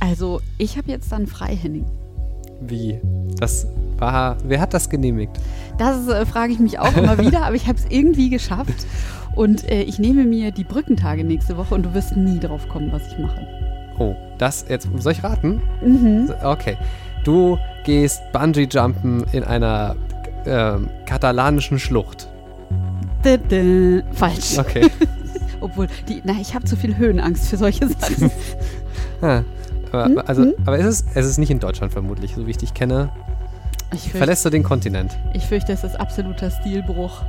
Also, ich habe jetzt dann frei, Henning. Wie? Das war. Wer hat das genehmigt? Das äh, frage ich mich auch immer wieder, aber ich habe es irgendwie geschafft. Und äh, ich nehme mir die Brückentage nächste Woche und du wirst nie drauf kommen, was ich mache. Oh, das jetzt. Soll ich raten? Mhm. Okay. Du gehst Bungee-Jumpen in einer ähm, katalanischen Schlucht. Falsch. Okay. Obwohl, die, na, ich habe zu viel Höhenangst für solche Sachen. Ah, aber, Hm? also, Hm? aber ist es, es ist nicht in Deutschland vermutlich, so wie ich dich kenne. Ich Verlässt du den Kontinent? ich fürchte, es ist absoluter Stilbruch.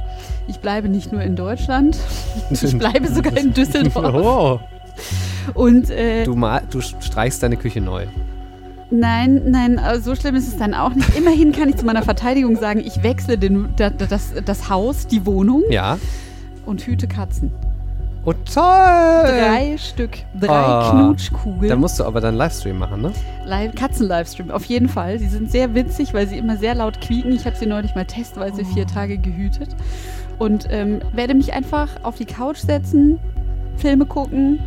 Ich bleibe nicht nur in Deutschland, ich bleibe sogar in Düsseldorf. Oh, Und äh, du, mal, du streichst deine Küche neu. nein, nein, äh, so schlimm ist es dann auch nicht. Immerhin kann ich zu meiner Verteidigung sagen, ich wechsle den, da- da- das, das Haus, die Wohnung Ja. und hüte Katzen. Oh, toll! Drei Stück, drei Ah. Knutschkugeln. Da musst du aber dann Livestream machen, ne? Live Katzen-Livestream, auf jeden Fall. Sie sind sehr witzig, weil sie immer sehr laut quieken. Ich habe sie neulich mal testweise vier Oh. Tage gehütet. Und ähm, werde mich einfach auf die Couch setzen, Filme gucken,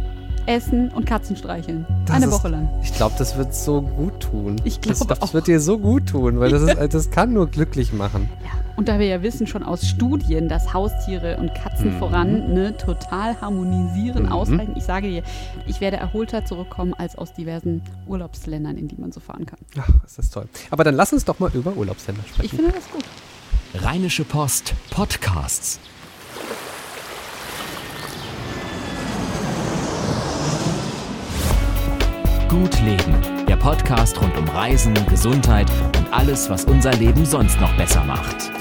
essen und Katzen streicheln. Das Eine ist- Woche lang. Ich glaube, das wird so gut tun. Ich das, glaube das auch. wird dir so gut tun, weil das, ist, das kann nur glücklich machen. Ja. Und da wir ja wissen schon aus Studien, dass Haustiere und Katzen Mhm. voran ne, total harmonisieren, Mhm. ausreichen. Ich sage dir, ich werde erholter zurückkommen als aus diversen Urlaubsländern, in die man so fahren kann. Ach, ist das toll. Aber dann lass uns doch mal über Urlaubsländer Ich sprechen. finde das gut. Rheinische Post Podcasts. Gut Leben, der Podcast rund um Reisen, Gesundheit und alles, was unser Leben sonst noch besser macht.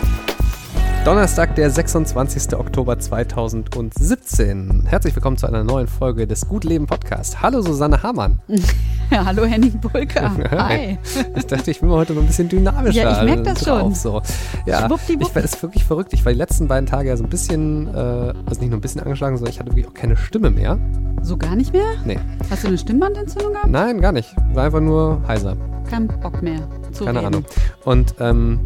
Donnerstag, der 26. Oktober 2017. Herzlich willkommen zu einer neuen Folge des Gut Leben Podcast. Hallo Susanne Hamann. Ja, hallo Henning Bulka. Hi. Ich dachte, ich bin mal heute mal ein bisschen dynamischer Ja, ich merk das drauf. schon. So. Ja, ich war, ist wirklich verrückt. Ich war die letzten beiden Tage ja so ein bisschen, äh, also nicht nur ein bisschen angeschlagen, sondern ich hatte wirklich auch keine Stimme mehr. So gar nicht mehr? Nee, Hast du eine Stimmbandentzündung gehabt? nein, gar nicht. War einfach nur heiser. Kein Bock mehr zu Keine reden. Ahnung. Und ähm,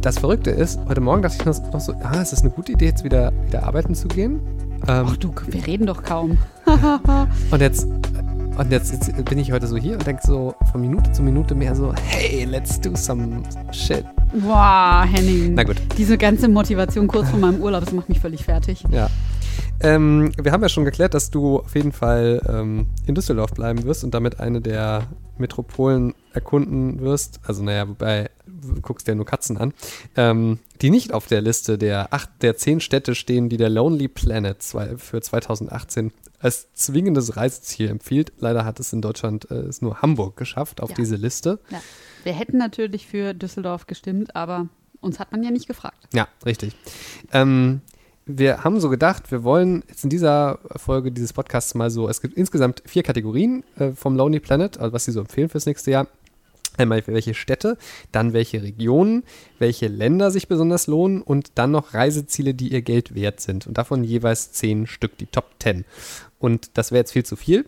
das Verrückte ist, heute Morgen dachte ich noch, noch so, ah, ist das eine gute Idee, jetzt wieder, wieder arbeiten zu gehen? Ähm, Ach du, wir reden doch kaum. Und jetzt, und jetzt, jetzt bin ich heute so hier und denke so von Minute zu Minute mehr so, hey, let's do some shit. Boah, Henning. Na gut. Diese ganze Motivation kurz vor meinem Urlaub, das macht mich völlig fertig. Ja. Ähm, wir haben ja schon geklärt, dass du auf jeden Fall ähm, in Düsseldorf bleiben wirst und damit eine der Metropolen erkunden wirst. Also naja, wobei du guckst dir nur Katzen an, ähm, die nicht auf der Liste der acht, der zehn Städte stehen, die der Lonely Planet für 2018 als zwingendes Reiseziel empfiehlt. Leider hat es in Deutschland äh, es nur Hamburg geschafft auf Ja. diese Liste. Ja. Wir hätten natürlich für Düsseldorf gestimmt, aber uns hat man ja nicht gefragt. Ja, richtig. Ähm, wir haben so gedacht, wir wollen jetzt in dieser Folge dieses Podcasts mal so, es gibt insgesamt vier Kategorien äh, vom Lonely Planet, also was sie so empfehlen fürs nächste Jahr. Einmal welche Städte, dann welche Regionen, welche Länder sich besonders lohnen und dann noch Reiseziele, die ihr Geld wert sind. Und davon jeweils zehn Stück, die Top 10. Und das wäre jetzt viel zu viel.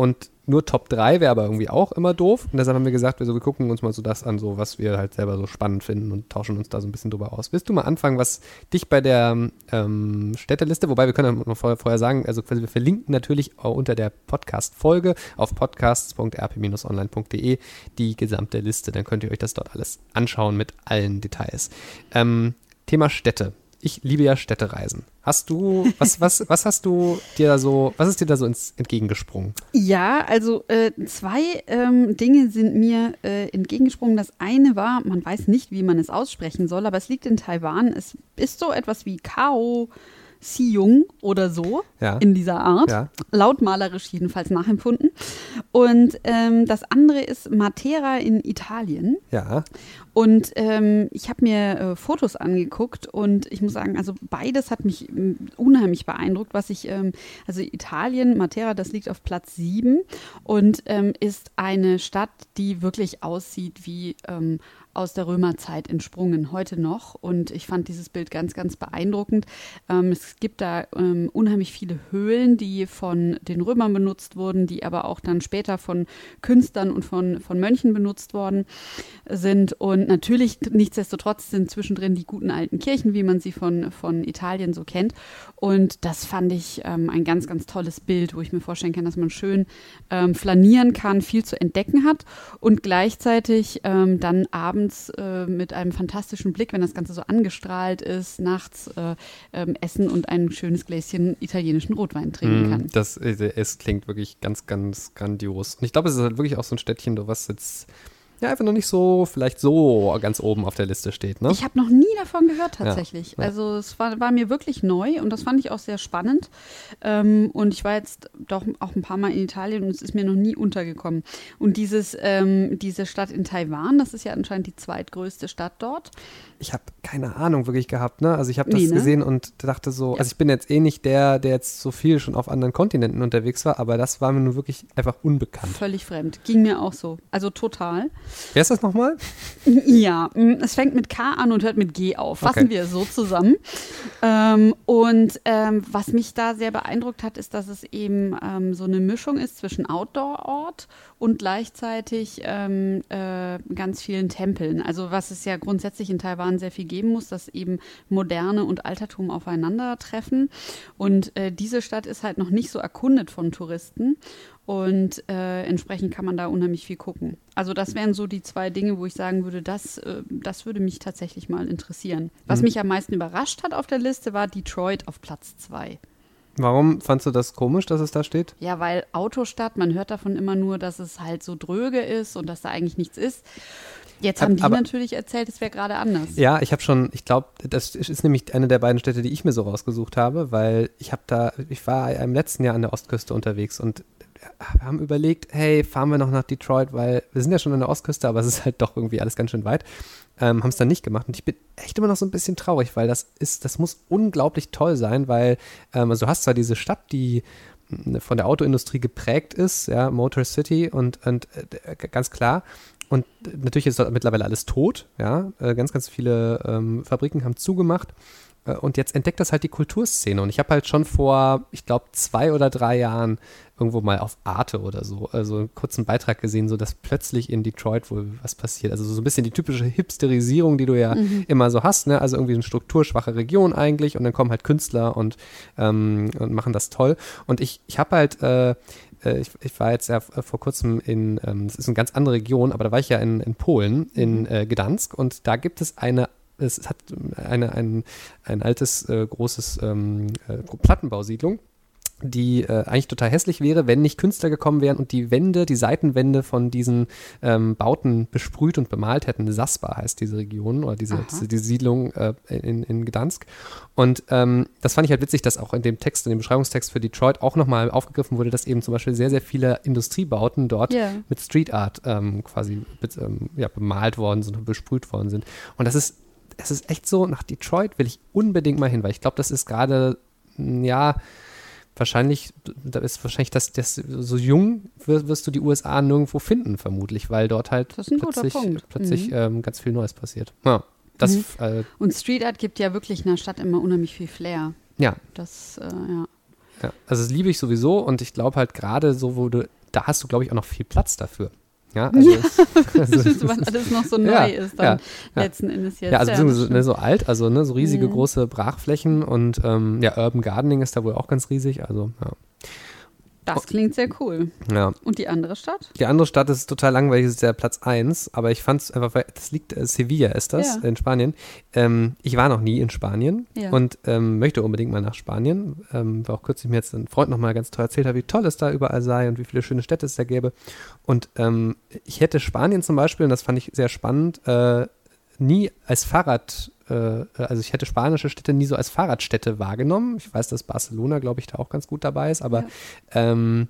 Und nur Top 3 wäre aber irgendwie auch immer doof. Und deshalb haben wir gesagt, wir, so, wir gucken uns mal so das an, so was wir halt selber so spannend finden und tauschen uns da so ein bisschen drüber aus. Willst du mal anfangen, was dich bei der ähm, Städteliste, wobei wir können noch vorher, vorher sagen, also wir verlinken natürlich unter der Podcast-Folge auf podcasts.rp-online.de die gesamte Liste. Dann könnt ihr euch das dort alles anschauen mit allen Details. Ähm, Thema Städte. Ich liebe ja Städtereisen. Hast du, was, was, was hast du dir da so, was ist dir da so ins, entgegengesprungen? Ja, also äh, zwei ähm, Dinge sind mir äh, entgegengesprungen. Das eine war, man weiß nicht, wie man es aussprechen soll, aber es liegt in Taiwan. Es ist so etwas wie Kao Siung oder so Ja. in dieser Art. Ja. Lautmalerisch jedenfalls nachempfunden. Und ähm, das andere ist Matera in Italien. Ja. Und ähm, ich habe mir äh, Fotos angeguckt und ich muss sagen, also beides hat mich ähm, unheimlich beeindruckt, was ich, ähm, also Italien, Matera, das liegt auf Platz 7 und ähm, ist eine Stadt, die wirklich aussieht wie ähm, aus der Römerzeit entsprungen, heute noch. Und ich fand dieses Bild ganz, ganz beeindruckend. Ähm, es gibt da ähm, unheimlich viele Höhlen, die von den Römern benutzt wurden, die aber auch dann später von Künstlern und von, von Mönchen benutzt worden sind. Und natürlich, nichtsdestotrotz sind zwischendrin die guten alten Kirchen, wie man sie von, von Italien so kennt. Und das fand ich ähm, ein ganz, ganz tolles Bild, wo ich mir vorstellen kann, dass man schön ähm, flanieren kann, viel zu entdecken hat und gleichzeitig ähm, dann abends äh, mit einem fantastischen Blick, wenn das Ganze so angestrahlt ist, nachts äh, ähm, essen und ein schönes Gläschen italienischen Rotwein trinken mm, kann. Das äh, es klingt wirklich ganz, ganz grandios. Und ich glaube, es ist halt wirklich auch so ein Städtchen, was jetzt ja einfach noch nicht so, vielleicht so ganz oben auf der Liste steht. Ne? Ich habe noch nie davon gehört tatsächlich. Ja, ja. Also es war, war, mir wirklich neu und das fand ich auch sehr spannend. Ähm, und ich war jetzt doch auch ein paar Mal in Italien und es ist mir noch nie untergekommen. Und dieses, ähm, diese Stadt in Taiwan, das ist ja anscheinend die zweitgrößte Stadt dort ich habe keine Ahnung wirklich gehabt, ne? Also ich habe das nee, ne? gesehen und dachte so, ja. also ich bin jetzt eh nicht der, der jetzt so viel schon auf anderen Kontinenten unterwegs war, aber das war mir nur wirklich einfach unbekannt. Völlig fremd. Ging mir auch so. Also total. Wer ist das nochmal? Ja, mm, es fängt mit K an und hört mit G auf. Fassen okay. wir so zusammen. Ähm, und ähm, was mich da sehr beeindruckt hat, ist, dass es eben ähm, so eine Mischung ist zwischen Outdoor-Ort und gleichzeitig ähm, äh, ganz vielen Tempeln. Also was es ja grundsätzlich in Taiwan sehr viel geben muss, dass eben Moderne und Altertum aufeinandertreffen. Und äh, diese Stadt ist halt noch nicht so erkundet von Touristen. Und äh, entsprechend kann man da unheimlich viel gucken. Also das wären so die zwei Dinge, wo ich sagen würde, das, äh, das würde mich tatsächlich mal interessieren. Was mhm. mich am meisten überrascht hat auf der Liste, war Detroit auf Platz zwei. Warum fandst du das komisch, dass es da steht? Ja, weil Autostadt, man hört davon immer nur, dass es halt so dröge ist und dass da eigentlich nichts ist. Jetzt haben die aber, natürlich erzählt, es wäre gerade anders. Ja, ich habe schon, ich glaube, das ist nämlich eine der beiden Städte, die ich mir so rausgesucht habe, weil ich habe da, ich war im letzten Jahr an der Ostküste unterwegs und haben überlegt, hey, fahren wir noch nach Detroit, weil wir sind ja schon an der Ostküste, aber es ist halt doch irgendwie alles ganz schön weit. Ähm, haben es dann nicht gemacht und ich bin echt immer noch so ein bisschen traurig, weil das ist, das muss unglaublich toll sein, weil ähm, also du hast zwar diese Stadt, die hm, von der Autoindustrie geprägt ist, ja, Motor City und, und äh, ganz klar. Und natürlich ist dort mittlerweile alles tot, ja. Äh, ganz, ganz viele ähm, Fabriken haben zugemacht. Äh, und jetzt entdeckt das halt die Kulturszene. Und ich habe halt schon vor, ich glaube, zwei oder drei Jahren irgendwo mal auf Arte oder so, also einen kurzen Beitrag gesehen, so dass plötzlich in Detroit wohl was passiert. Also so ein bisschen die typische Hipsterisierung, die du ja mhm. immer so hast, ne? Also irgendwie eine strukturschwache Region eigentlich und dann kommen halt Künstler und, ähm, und machen das toll. Und ich, ich habe halt äh, äh ich, ich, war jetzt ja vor kurzem in, ähm, das ist eine ganz andere Region, aber da war ich ja in, in Polen, in mhm. äh, Gdansk und da gibt es eine es hat eine, ein, ein altes, äh, großes ähm, äh, Plattenbausiedlung die äh, eigentlich total hässlich wäre, wenn nicht Künstler gekommen wären und die Wände, die Seitenwände von diesen ähm, Bauten besprüht und bemalt hätten. Saspa heißt diese Region oder diese, diese, diese, Siedlung äh, in, in Gdansk. Und ähm, das fand ich halt witzig, dass auch in dem Text, in dem Beschreibungstext für Detroit auch nochmal aufgegriffen wurde, dass eben zum Beispiel sehr, sehr viele Industriebauten dort yeah. mit Street Art ähm, quasi ähm, ja, bemalt worden sind und besprüht worden sind. Und das ist es ist echt so, nach Detroit will ich unbedingt mal hin, weil ich glaube, das ist gerade, ja, wahrscheinlich, da ist wahrscheinlich das, das so jung wirst, wirst, du die USA nirgendwo finden, vermutlich, weil dort halt plötzlich, plötzlich mhm. ähm, ganz viel Neues passiert. Ja, das, mhm. äh, Und Street Art gibt ja wirklich in der Stadt immer unheimlich viel Flair. Ja. Das, äh, ja. ja. Also das liebe ich sowieso und ich glaube halt gerade so, wo du, da hast du, glaube ich, auch noch viel Platz dafür. Ja, also, ja, also ist, was alles noch so neu ja, ist dann ja, letzten Endes jetzt. Ja, also beziehungsweise ne, so alt, also ne, so riesige mhm. große Brachflächen und ähm, ja, Urban Gardening ist da wohl auch ganz riesig, also ja. Das klingt sehr cool. Ja. Und die andere Stadt? Die andere Stadt ist total langweilig, das ist der Platz 1, aber ich fand es einfach, weil das liegt, äh, Sevilla ist das, ja. in Spanien. Ähm, ich war noch nie in Spanien ja. und ähm, möchte unbedingt mal nach Spanien. Ähm, war auch kürzlich mir jetzt ein Freund nochmal ganz toll erzählt hat, wie toll es da überall sei und wie viele schöne Städte es da gäbe. Und ähm, ich hätte Spanien zum Beispiel, und das fand ich sehr spannend, äh, nie als Fahrrad äh, also ich hätte spanische Städte nie so als Fahrradstädte wahrgenommen. Ich weiß, dass Barcelona, glaube ich, da auch ganz gut dabei ist, aber ja. ähm,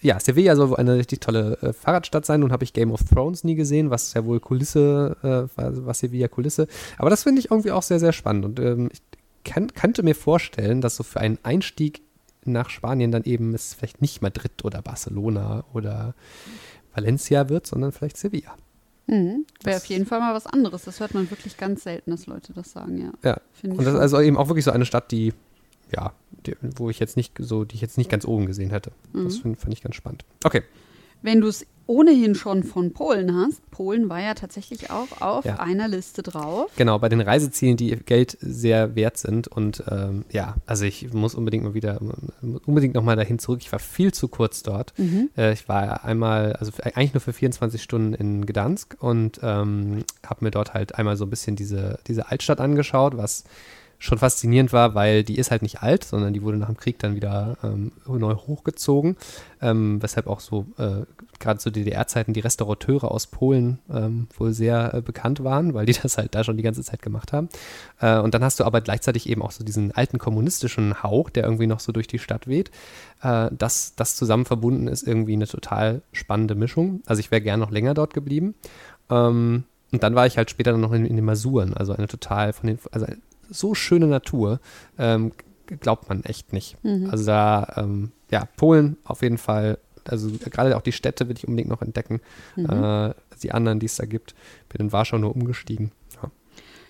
ja, Sevilla soll wohl eine richtig tolle äh, Fahrradstadt sein. Nun habe ich Game of Thrones nie gesehen, was ja wohl Kulisse, äh, was Sevilla Kulisse. Aber das finde ich irgendwie auch sehr, sehr spannend. Und ähm, ich kann, könnte mir vorstellen, dass so für einen Einstieg nach Spanien dann eben es vielleicht nicht Madrid oder Barcelona oder Valencia wird, sondern vielleicht Sevilla. Mhm. Wäre auf jeden Fall mal was anderes. Das hört man wirklich ganz selten, dass Leute das sagen, ja. Ja. Finde ich Und das ist also eben auch wirklich so eine Stadt, die, ja, die, wo ich jetzt nicht so, die ich jetzt nicht ganz oben gesehen hätte. Das Mhm. find, fand ich ganz spannend. Okay. Wenn du es ohnehin schon von Polen hast, Polen war ja tatsächlich auch auf Ja. einer Liste drauf. Genau, bei den Reisezielen, die Geld sehr wert sind. Und ähm, ja, also ich muss unbedingt mal wieder, unbedingt nochmal dahin zurück. Ich war viel zu kurz dort. Mhm. Äh, ich war einmal, also eigentlich nur für 24 Stunden in Gdansk und ähm, habe mir dort halt einmal so ein bisschen diese, diese Altstadt angeschaut, was schon faszinierend war, weil die ist halt nicht alt, sondern die wurde nach dem Krieg dann wieder ähm, neu hochgezogen, ähm, weshalb auch so äh, gerade zu DDR-Zeiten die Restaurateure aus Polen ähm, wohl sehr äh, bekannt waren, weil die das halt da schon die ganze Zeit gemacht haben. Äh, und dann hast du aber gleichzeitig eben auch so diesen alten kommunistischen Hauch, der irgendwie noch so durch die Stadt weht. Äh, das, das zusammen verbunden ist irgendwie eine total spannende Mischung. Also ich wäre gern noch länger dort geblieben. Ähm, und dann war ich halt später noch in, in den Masuren, also eine total von den, also so schöne Natur, ähm, glaubt man echt nicht. Mhm. Also da, ähm, ja, Polen auf jeden Fall, also gerade auch die Städte will ich unbedingt noch entdecken, Mhm. äh, die anderen, die es da gibt. Bin in Warschau nur umgestiegen. Ja.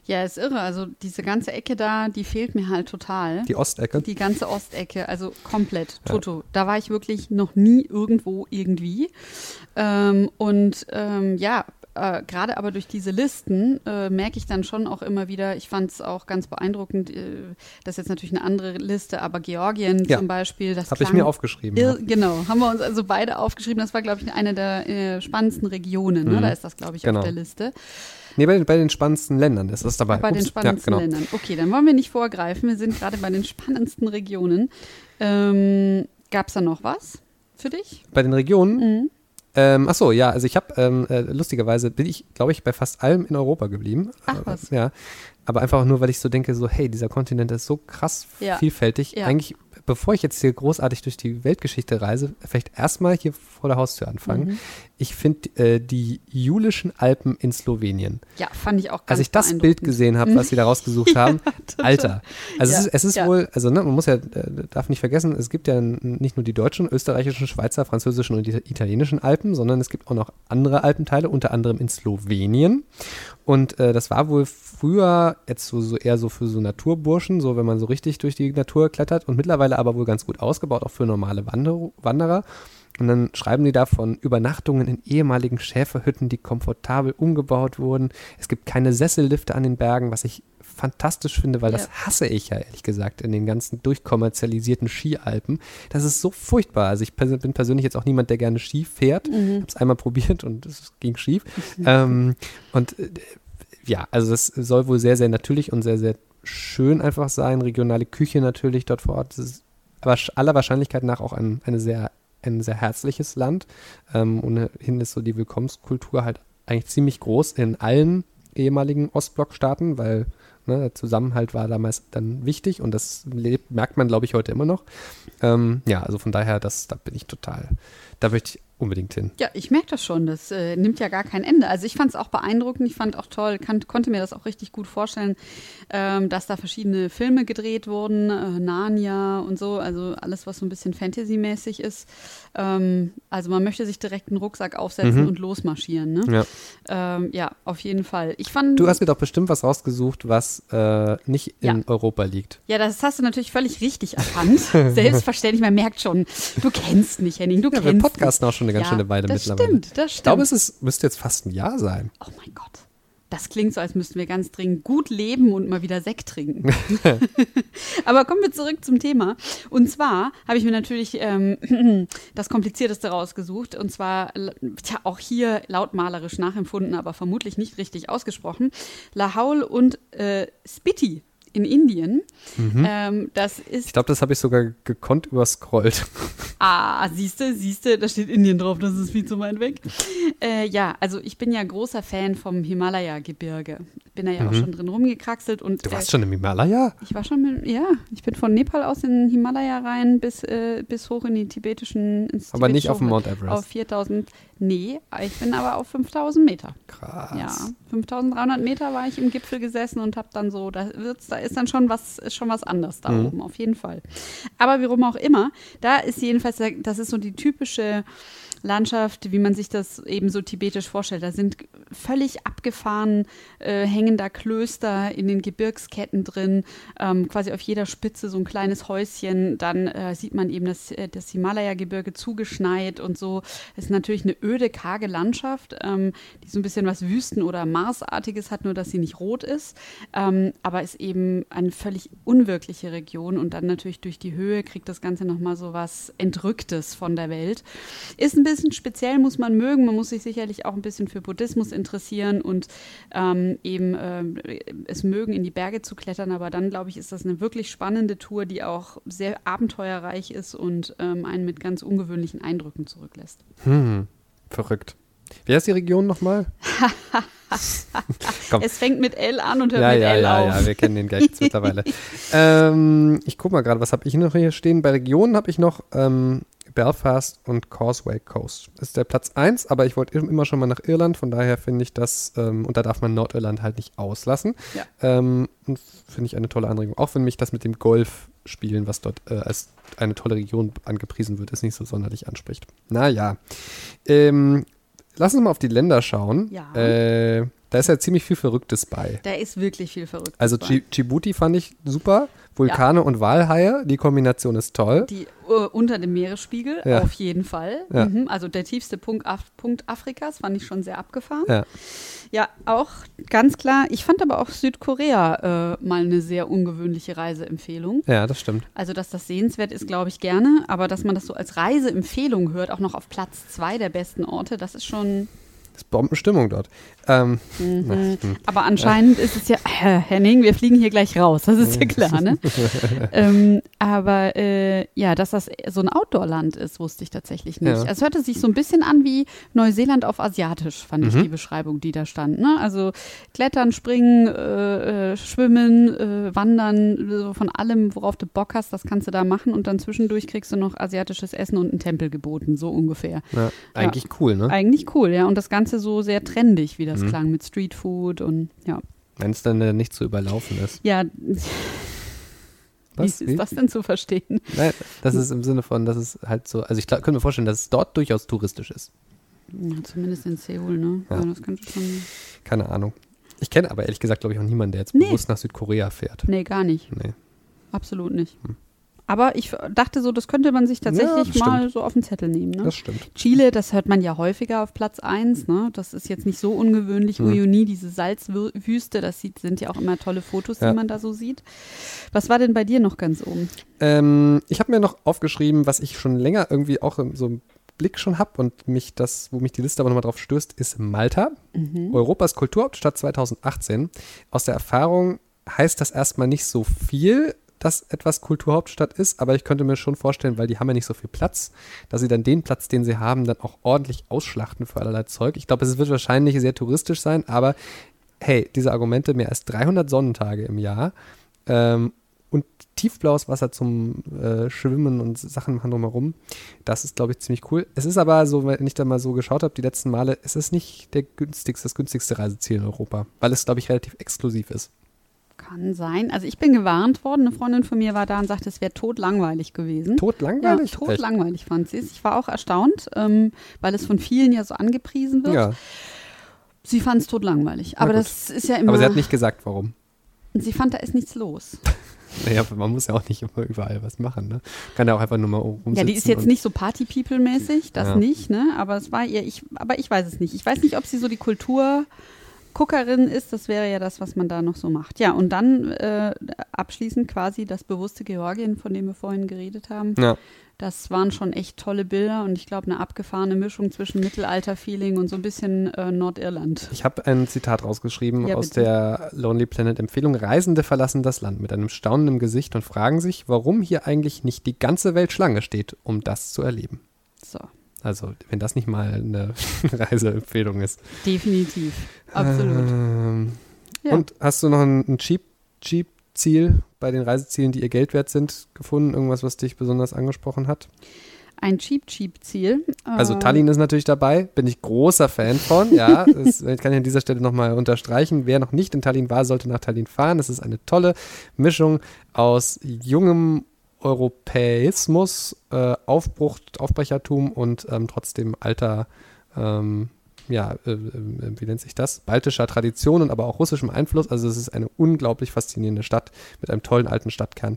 Ja, ist irre. Also diese ganze Ecke da, die fehlt mir halt total. Die Ostecke. Die ganze Ostecke, also komplett, Ja. Toto. Da war ich wirklich noch nie irgendwo irgendwie. Ähm, und ähm, ja, äh, gerade aber durch diese Listen äh, merke ich dann schon auch immer wieder, ich fand es auch ganz beeindruckend, äh, das ist jetzt natürlich eine andere Liste, aber Georgien Ja. zum Beispiel, das Habe ich mir aufgeschrieben. ja. Ir genau, haben wir uns also beide aufgeschrieben. Das war, glaube ich, eine der äh, spannendsten Regionen. Ne? Mhm. Da ist das, glaube ich, Genau. auf der Liste. Nee, bei, den- bei den spannendsten Ländern ist das dabei. Bei den Ups, spannendsten ja, genau. Ländern. Okay, dann wollen wir nicht vorgreifen. Wir sind gerade bei den spannendsten Regionen. Ähm, Gab es da noch was für dich? Bei den Regionen, Mhm. Ähm, ach so, ja, also ich habe, ähm, äh, lustigerweise bin ich, glaube ich, bei fast allem in Europa geblieben. Ach, was. Ja, aber einfach nur, weil ich so denke, so, hey, dieser Kontinent ist so krass Ja. vielfältig. Ja. Eigentlich, bevor ich jetzt hier großartig durch die Weltgeschichte reise, vielleicht erstmal hier vor der Haustür anfangen. Mhm. Ich finde äh, die Julischen Alpen in Slowenien. Ja, fand ich auch ganz Als ich das Bild gesehen habe, was sie da rausgesucht haben, total. Alter. Also Ja, es ist, es ist ja. wohl, also ne, man muss ja, äh, darf nicht vergessen, es gibt ja nicht nur die deutschen, österreichischen, Schweizer, französischen und italienischen Alpen, sondern es gibt auch noch andere Alpenteile, unter anderem in Slowenien. Und äh, das war wohl früher jetzt so, so eher so für so Naturburschen, so wenn man so richtig durch die Natur klettert und mittlerweile aber wohl ganz gut ausgebaut, auch für normale Wander Wanderer. Und dann schreiben die da von Übernachtungen in ehemaligen Schäferhütten, die komfortabel umgebaut wurden. Es gibt keine Sessellifte an den Bergen, was ich fantastisch finde, weil Ja. das hasse ich ja ehrlich gesagt in den ganzen durchkommerzialisierten Skialpen. Das ist so furchtbar. Also ich pers bin persönlich jetzt auch niemand, der gerne Ski fährt. Mhm. Ich habe es einmal probiert und es ging schief. ähm, und äh, ja, also das soll wohl sehr, sehr natürlich und sehr, sehr schön einfach sein. Regionale Küche natürlich dort vor Ort. Das ist aber aller Wahrscheinlichkeit nach auch ein, eine sehr, ein sehr herzliches Land. Ähm, ohnehin ist so die Willkommenskultur halt eigentlich ziemlich groß in allen ehemaligen Ostblockstaaten, weil ne, der Zusammenhalt war damals dann wichtig und das lebt, merkt man, glaube ich, heute immer noch. Ähm, ja, also von daher, das, da bin ich total, da möchte ich unbedingt hin. Ja, ich merke das schon. Das äh, nimmt ja gar kein Ende. Also ich fand es auch beeindruckend. Ich fand auch toll, kann, konnte mir das auch richtig gut vorstellen, ähm, dass da verschiedene Filme gedreht wurden, äh, Narnia und so. Also alles, was so ein bisschen Fantasy-mäßig ist. Ähm, also man möchte sich direkt einen Rucksack aufsetzen Mhm. und losmarschieren. Ne? Ja. Ähm, ja, auf jeden Fall. Ich fand. Du hast mir doch bestimmt was rausgesucht, was äh, nicht in Ja. Europa liegt. ja, das hast du natürlich völlig richtig erkannt. Selbstverständlich, man merkt schon, du kennst mich, Henning, du Ja, wir kennst podcasten auch schon eine ganz ja, schöne Weile das mittlerweile. Stimmt, das Ich stimmt. glaube, es ist, müsste jetzt fast ein Jahr sein. Oh mein Gott. Das klingt so, als müssten wir ganz dringend gut leben und mal wieder Sekt trinken. Aber kommen wir zurück zum Thema. Und zwar habe ich mir natürlich ähm, das Komplizierteste rausgesucht. Und zwar, tja, auch hier lautmalerisch nachempfunden, aber vermutlich nicht richtig ausgesprochen. Lahaul und äh, Spiti in Indien. Ähm, das ist Ich glaube, das habe ich sogar gekonnt überscrollt. Ah, siehste, siehste, da steht Indien drauf, das ist viel zu weit weg. Äh, ja, also ich bin ja großer Fan vom Himalaya-Gebirge. Bin da ja auch schon drin rumgekraxelt und Mhm. Du warst äh, schon im Himalaya? ich war schon mit, ja, ich bin von Nepal aus in den Himalaya rein bis, äh, bis hoch in die tibetischen ins Aber nicht auf dem Mount Everest. Auf 4000, nee, ich bin aber auf 5000 Meter. Krass. Ja, 5300 Meter war ich im Gipfel gesessen und habe dann so, da wird es ist dann schon was, ist schon was anderes da Mhm. oben, auf jeden Fall. Aber warum auch immer, da ist jedenfalls, das ist so die typische Landschaft, wie man sich das eben so tibetisch vorstellt. Da sind völlig abgefahren äh, hängender Klöster in den Gebirgsketten drin, ähm, quasi auf jeder Spitze so ein kleines Häuschen. Dann äh, sieht man eben das, äh, das Himalaya-Gebirge zugeschneit und so. Es ist natürlich eine öde, karge Landschaft, ähm, die so ein bisschen was Wüsten- oder Marsartiges hat, nur dass sie nicht rot ist. Ähm, aber ist eben eine völlig unwirkliche Region und dann natürlich durch die Höhe kriegt das Ganze nochmal so was Entrücktes von der Welt. Ist ein bisschen speziell, muss man mögen. Man muss sich sicherlich auch ein bisschen für Buddhismus interessieren und ähm, eben ähm, es mögen, in die Berge zu klettern. Aber dann, glaube ich, ist das eine wirklich spannende Tour, die auch sehr abenteuerreich ist und ähm, einen mit ganz ungewöhnlichen Eindrücken zurücklässt. Hm, verrückt. Wie heißt die Region nochmal? Es fängt mit L an und hört Ja, mit ja, L ja, auf. ja, wir kennen den Gag jetzt mittlerweile. ähm, ich guck mal gerade, was habe ich noch hier stehen? Bei Regionen habe ich noch ähm, Belfast und Causeway Coast. Das ist der Platz 1, aber ich wollte immer schon mal nach Irland, von daher finde ich das, ähm, und da darf man Nordirland halt nicht auslassen. Ja. Ähm, und finde ich eine tolle Anregung. Auch wenn mich das mit dem Golfspielen, was dort äh, als eine tolle Region angepriesen wird, ist nicht so sonderlich anspricht. Naja. Ähm, lass uns mal auf die Länder schauen. Ja. Äh, da ist ja ziemlich viel Verrücktes bei. Da ist wirklich viel verrückt. Also Dji- Djibouti fand ich super. Vulkane und Walhaie, die Kombination ist toll. Die äh, unter dem Meeresspiegel, Ja. auf jeden Fall. Ja. Mhm. Also der tiefste Punkt, Af Punkt Afrikas fand ich schon sehr abgefahren. Ja. Ja, auch ganz klar. Ich fand aber auch Südkorea äh, mal eine sehr ungewöhnliche Reiseempfehlung. Ja, das stimmt. Also, dass das sehenswert ist, glaube ich gerne. Aber dass man das so als Reiseempfehlung hört, auch noch auf Platz zwei der besten Orte, das ist schon. Ist Bombenstimmung dort. Ähm, Mhm. na, hm. Aber anscheinend ist es ja, Herr Henning, wir fliegen hier gleich raus, das ist ja klar, ne? ähm, aber äh, ja, dass das so ein Outdoor-Land ist, wusste ich tatsächlich nicht. Ja. Es hörte sich so ein bisschen an wie Neuseeland auf Asiatisch, fand ich Mhm. die Beschreibung, die da stand. Ne? Also Klettern, Springen, äh, äh, Schwimmen, äh, Wandern, so von allem, worauf du Bock hast, das kannst du da machen und dann zwischendurch kriegst du noch asiatisches Essen und einen Tempel geboten, so ungefähr. ja, eigentlich cool, ne? Eigentlich cool, ja. Und das Ganze so sehr trendig, wie das Mhm. klang, mit Streetfood und ja. Wenn es dann äh, nicht so überlaufen ist. Ja, Was? wie ist das denn zu verstehen? Nein, das ist im Sinne von, dass es halt so, also ich könnte mir vorstellen, dass es dort durchaus touristisch ist. Ja, zumindest in Seoul, ne? Ja. Ja. das könnte schon. Keine Ahnung. Ich kenne aber ehrlich gesagt, glaube ich, auch niemanden, der jetzt Nee. bewusst nach Südkorea fährt. Nee, gar nicht. Nee. Absolut nicht. Hm. Aber ich dachte so, das könnte man sich tatsächlich das mal so auf den Zettel nehmen. Ne? Das stimmt. Chile, das hört man ja häufiger auf Platz 1. Ne? Das ist jetzt nicht so ungewöhnlich. Hm. Uyuni, diese Salzwüste, das sieht, sind ja auch immer tolle Fotos, Ja. die man da so sieht. Was war denn bei dir noch ganz oben? Ähm, ich habe mir noch aufgeschrieben, was ich schon länger irgendwie auch im- so im Blick schon habe und mich das, wo mich die Liste aber nochmal drauf stößt, ist Malta. Mhm. Europas Kulturhauptstadt 2018. Aus der Erfahrung heißt das erstmal nicht so viel, dass etwas Kulturhauptstadt ist, aber ich könnte mir schon vorstellen, weil die haben ja nicht so viel Platz, dass sie dann den Platz, den sie haben, dann auch ordentlich ausschlachten für allerlei Zeug. Ich glaube, es wird wahrscheinlich sehr touristisch sein, aber hey, diese Argumente, mehr als 300 Sonnentage im Jahr ähm, und tiefblaues Wasser zum äh, Schwimmen und Sachen machen drumherum, das ist, glaube ich, ziemlich cool. Es ist aber so, wenn ich da mal so geschaut habe, die letzten Male, es ist nicht der günstigste, das günstigste Reiseziel in Europa, weil es, glaube ich, relativ exklusiv ist. Kann sein. Also ich bin gewarnt worden. Eine Freundin von mir war da und sagte, es wäre totlangweilig gewesen. Totlangweilig? Ja, totlangweilig fand sie es. Ich war auch erstaunt, ähm, weil es von vielen ja so angepriesen wird. Ja, Sie fand es totlangweilig. Aber das ist ja immer. aber sie hat nicht gesagt, warum. sie fand, da ist nichts los. Naja, man muss ja auch nicht immer überall was machen, ne? Kann ja auch einfach nur mal rumsitzen. Ja, die ist jetzt nicht so Party-People-mäßig, das Ja. nicht, ne? Aber es war ihr, ich, aber ich weiß es nicht. Ich weiß nicht, ob sie so die Kulturguckerin ist. Das wäre ja das, was man da noch so macht. Ja, und dann äh, abschließend quasi das bewusste Georgien, von dem wir vorhin geredet haben. Ja, Das waren schon echt tolle Bilder und ich glaube eine abgefahrene Mischung zwischen Mittelalter-Feeling und so ein bisschen äh, Nordirland. ich habe ein Zitat rausgeschrieben Ja, aus der Lonely Planet Empfehlung. Reisende verlassen das Land mit einem staunenden Gesicht und fragen sich, warum hier eigentlich nicht die ganze Welt Schlange steht, um das zu erleben. So, Also, wenn das nicht mal eine Reiseempfehlung ist. definitiv. Absolut. Ähm, Ja. Und hast du noch ein, ein cheap, cheap Ziel bei den Reisezielen, die ihr Geld wert sind, gefunden? Irgendwas, was dich besonders angesprochen hat? ein Cheap-Cheap-Ziel. Also Äh, Tallinn ist natürlich dabei, bin ich großer Fan von. Ja, das kann ich an dieser Stelle nochmal unterstreichen. Wer noch nicht in Tallinn war, sollte nach Tallinn fahren. Es ist eine tolle Mischung aus jungem Europäismus, äh, Aufbruch, Aufbrechertum und ähm, trotzdem alter, ähm, ja, äh, äh, wie nennt sich das? Baltischer Tradition und aber auch russischem Einfluss. Also es ist eine unglaublich faszinierende Stadt mit einem tollen alten Stadtkern.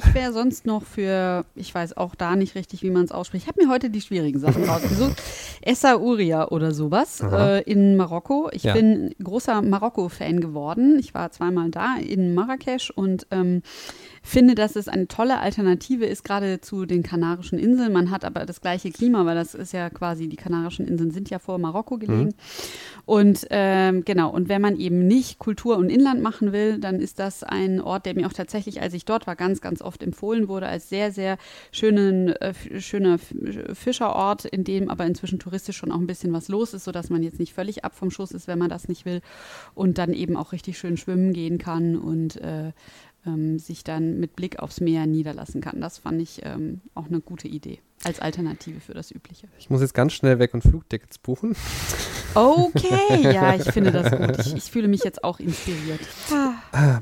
Ich wäre sonst noch für, ich weiß auch da nicht richtig, wie man es ausspricht. Ich habe mir heute die schwierigen Sachen rausgesucht. Essaouira oder sowas äh, in Marokko. Ich Ja. bin großer Marokko-Fan geworden. Ich war zweimal da in Marrakesch und ähm, finde, dass es eine tolle Alternative ist, gerade zu den Kanarischen Inseln. Man hat aber das gleiche Klima, weil das ist ja quasi, die Kanarischen Inseln sind ja vor Marokko gelegen. Und ähm, genau, und wenn man eben nicht Kultur und Inland machen will, dann ist das ein Ort, der mir auch tatsächlich, als ich dort war, ganz, ganz oft empfohlen wurde, als sehr, sehr schönen, äh, schöner Fischerort, in dem aber inzwischen touristisch schon auch ein bisschen was los ist, sodass man jetzt nicht völlig ab vom Schuss ist, wenn man das nicht will. Und dann eben auch richtig schön schwimmen gehen kann und äh, ähm, sich dann mit Blick aufs Meer niederlassen kann. Das fand ich ähm, auch eine gute Idee als Alternative für das Übliche. Ich muss jetzt ganz schnell weg und Flugtickets buchen. Okay, ja, ich finde das gut. Ich, ich fühle mich jetzt auch inspiriert.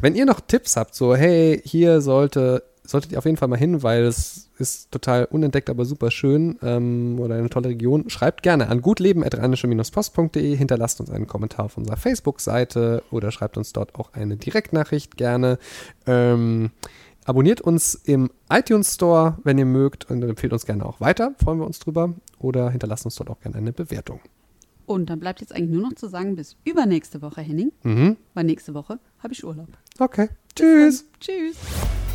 Wenn ihr noch Tipps habt, so, hey, hier sollte, solltet ihr auf jeden Fall mal hin, weil es ist total unentdeckt, aber super schön ähm, oder eine tolle Region, schreibt gerne an gutleben.rheinische-post.de, hinterlasst uns einen Kommentar auf unserer Facebook-Seite oder schreibt uns dort auch eine Direktnachricht gerne. Ähm, abonniert uns im iTunes Store, wenn ihr mögt und empfehlt uns gerne auch weiter, freuen wir uns drüber. Oder hinterlasst uns dort auch gerne eine Bewertung. Und dann bleibt jetzt eigentlich nur noch zu sagen, bis übernächste Woche, Henning, Mhm. weil nächste Woche habe ich Urlaub. Okay, tschüss. Tschüss.